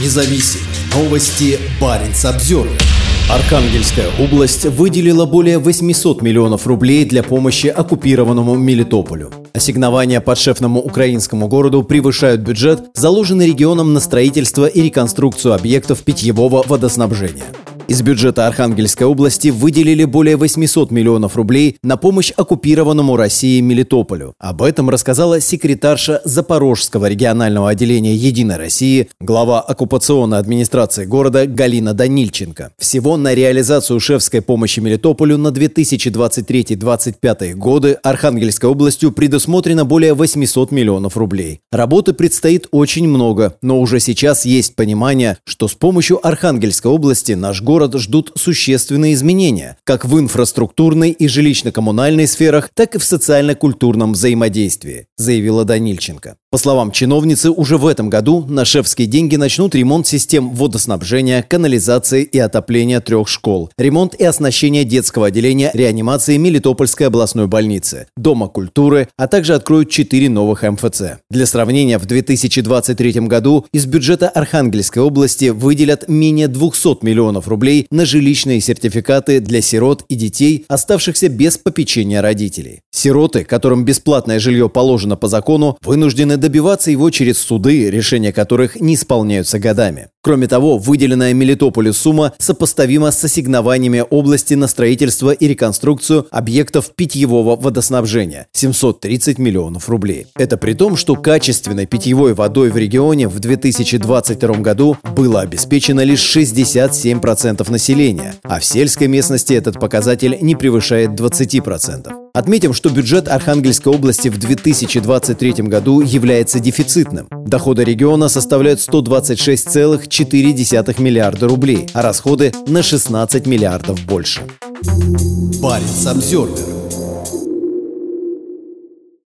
независим. Новости Баренц обзор. Архангельская область выделила более 800 миллионов рублей для помощи оккупированному Мелитополю. Ассигнования подшефному украинскому городу превышают бюджет, заложенный регионом на строительство и реконструкцию объектов питьевого водоснабжения. Из бюджета Архангельской области выделили более 800 миллионов рублей на помощь оккупированному Россией Мелитополю. Об этом рассказала секретарша Запорожского регионального отделения «Единой России», глава оккупационной администрации города Галина Данильченко. Всего на реализацию шефской помощи Мелитополю на 2023-2025 годы Архангельской областью предусмотрено более 800 миллионов рублей. Работы предстоит очень много, но уже сейчас есть понимание, что с помощью Архангельской области наш город город ждут существенные изменения, как в инфраструктурной и жилищно-коммунальной сферах, так и в социально-культурном взаимодействии, заявила Данильченко. По словам чиновницы, уже в этом году на шефские деньги начнут ремонт систем водоснабжения, канализации и отопления трех школ, ремонт и оснащение детского отделения реанимации Мелитопольской областной больницы, Дома культуры, а также откроют четыре новых МФЦ. Для сравнения, в 2023 году из бюджета Архангельской области выделят менее 200 миллионов рублей на жилищные сертификаты для сирот и детей, оставшихся без попечения родителей. Сироты, которым бесплатное жилье положено по закону, вынуждены добиваться его через суды, решения которых не исполняются годами. Кроме того, выделенная Мелитополю сумма сопоставима с ассигнованиями области на строительство и реконструкцию объектов питьевого водоснабжения – 730 миллионов рублей. Это при том, что качественной питьевой водой в регионе в 2022 году было обеспечено лишь 67% населения, а в сельской местности этот показатель не превышает 20%. Отметим, что бюджет Архангельской области в 2023 году является дефицитным. Доходы региона составляют 126,4 миллиарда рублей, а расходы на 16 миллиардов больше. Парень Самсервер